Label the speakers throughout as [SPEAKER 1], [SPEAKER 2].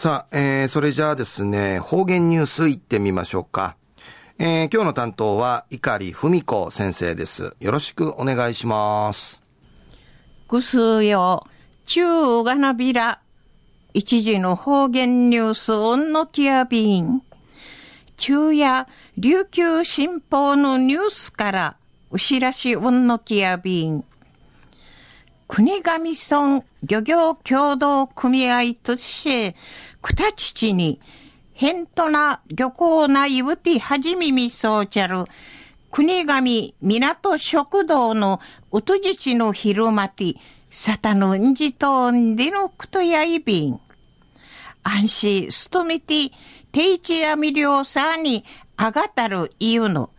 [SPEAKER 1] さあ、えー、それじゃあですね、方言ニュースいってみましょうか。えー、今日の担当は、碇文子先生です。よろしくお願いします。
[SPEAKER 2] ぐすよ、中がなびら、一時の方言ニュース、うんのきやびん。中夜、琉球新報のニュースから、うしらしうんのきやびん。国頭村漁業協同組合として、くたちちに、へんとな漁港ないうてはじみみそうちゃる、国神港食堂のうとじちの昼間て、さたのんじとんでのくとやいびん。安心すとみて、ていちやみりょうさにあがたるいうの。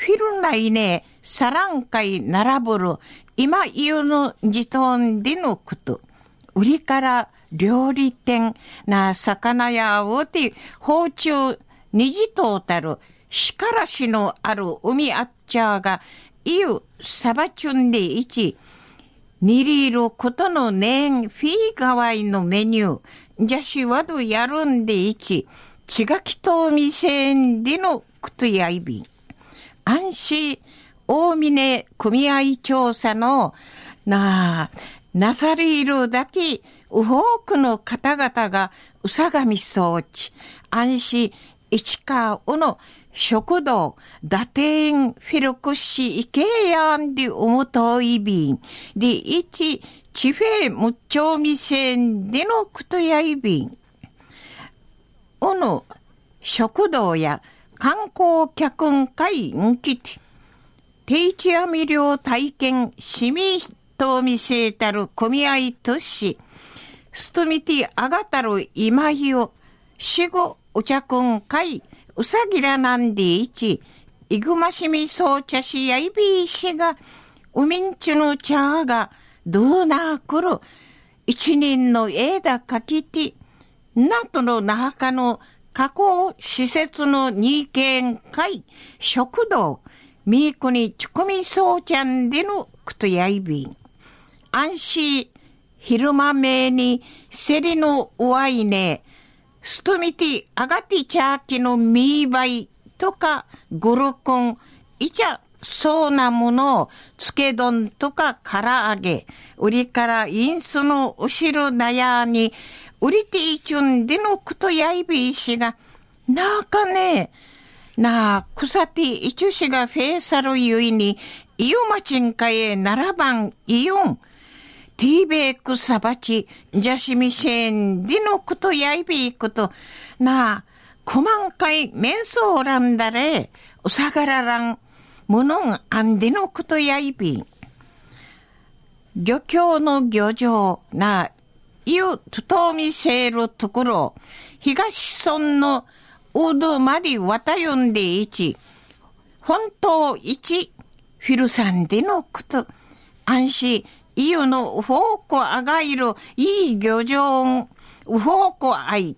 [SPEAKER 2] フィルナイネ、サランカイ並ぶる、今言うのじとんでのこと。売りから料理店な魚やおて、包丁、にじとうたる、しからしのある海あっちゃが、いゆ、さばちゅんでいち、にりいることのねん、フィーガワイのメニュー、じゃしわどやるんでいち、ちがきとみせんでのくとやいびん。安心、大峰組合調査の、なあ、なさりいるだけ、多くの方々が、うさがみ装置、安心、市川の食堂、打点フィルクシイケヤンでおもといびん、で、一、地フェムチョミセンでのくとやいびん。おの食堂や観光客ん会んきて、定置網漁体験市民と見せたる組合都市、ストミティあがたる今日を、死後お茶くん会、うさぎらなんでいち、いぐましみそうちゃしやいびいしが、うみんちゅの茶が、どうなあくる、一人の枝かきて、なとの那覇かの加工施設の二軒会、食堂、みーこにちこみそうちゃんでのくとやいびん。安心、昼間めにせりのうわいね、すとみてあがてちゃきのみーばいとかぐるこん、いちゃそうなものを、つけ丼とかから揚げ、売りからインスの後ろなやに、売りていちゅんでのくとやいびいしが、なあかねえ、なあ、くさていちゅしがフェーサルゆいに、いよまちんかえならばんいよん。ティーベークサバチ、ジャシミシェン、ディノクとやいびいくと、なあ、こまんかいメンソーランだれ、うさがららん、ものんあんでのくとやいびん。漁協の漁場な、いうととみせるところ、東村のうどまで渡よんでいち、本当一、フィルさんでのこと、安心、いよのうほうこあがいる、いい漁場、うほうこあい、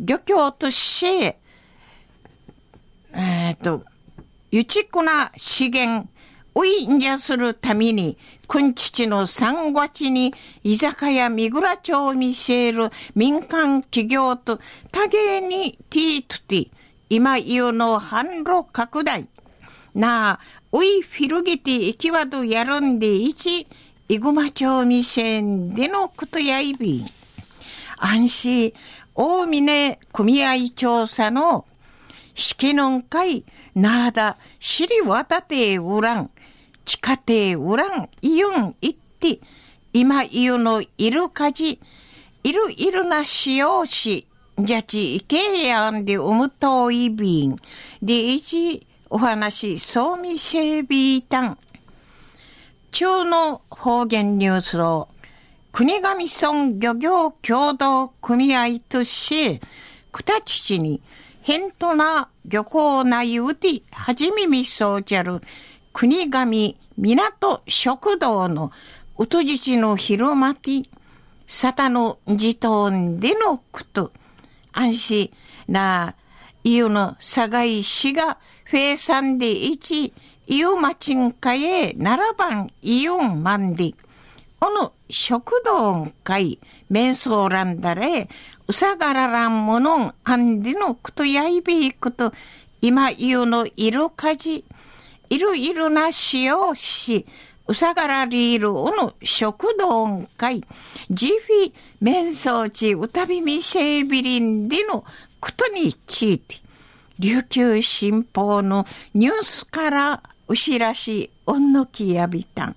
[SPEAKER 2] 漁協として、えっ、ー、と、ゆちくな資源、おいんじゃするために、くんちちの三月に居酒屋三倉町を見せる民間企業と多芸にティートティ、今言うの販路拡大。なあ、おいフィルギティ行きわどやるんでいち、いぐま町店でのことやいび。安心、大峰組合調査の式のんかい、なあだ、しりわたてうらん、地下亭うらん、いよん、いって、今言うのいるかじ、いるいるなしようし、じゃちいけやんでおむといびん。で、いち、お話、そうみせびたん。中の方言ニュースを、国頭村漁業協同組合として、くたちちに、へんとな漁港ないうて、はじみみそうじゃる、国神港食堂のうとじちの広まき、さたのじとんでのくと、安心な、いゆのさがいしが、フェイサンでいち、いゆまちんかえならばんいゆんまんで、この食堂会、面相欄だれ、うさがららんものん、あんでのくとやいびいくと、今言うのいるかじ、いるいるなしようし、うさがらりいるおの食堂会、ジフィ、面相地、うたびみせいびりんでのくとにちいて、琉球新報のニュースからうしらし、おんのきやびたん。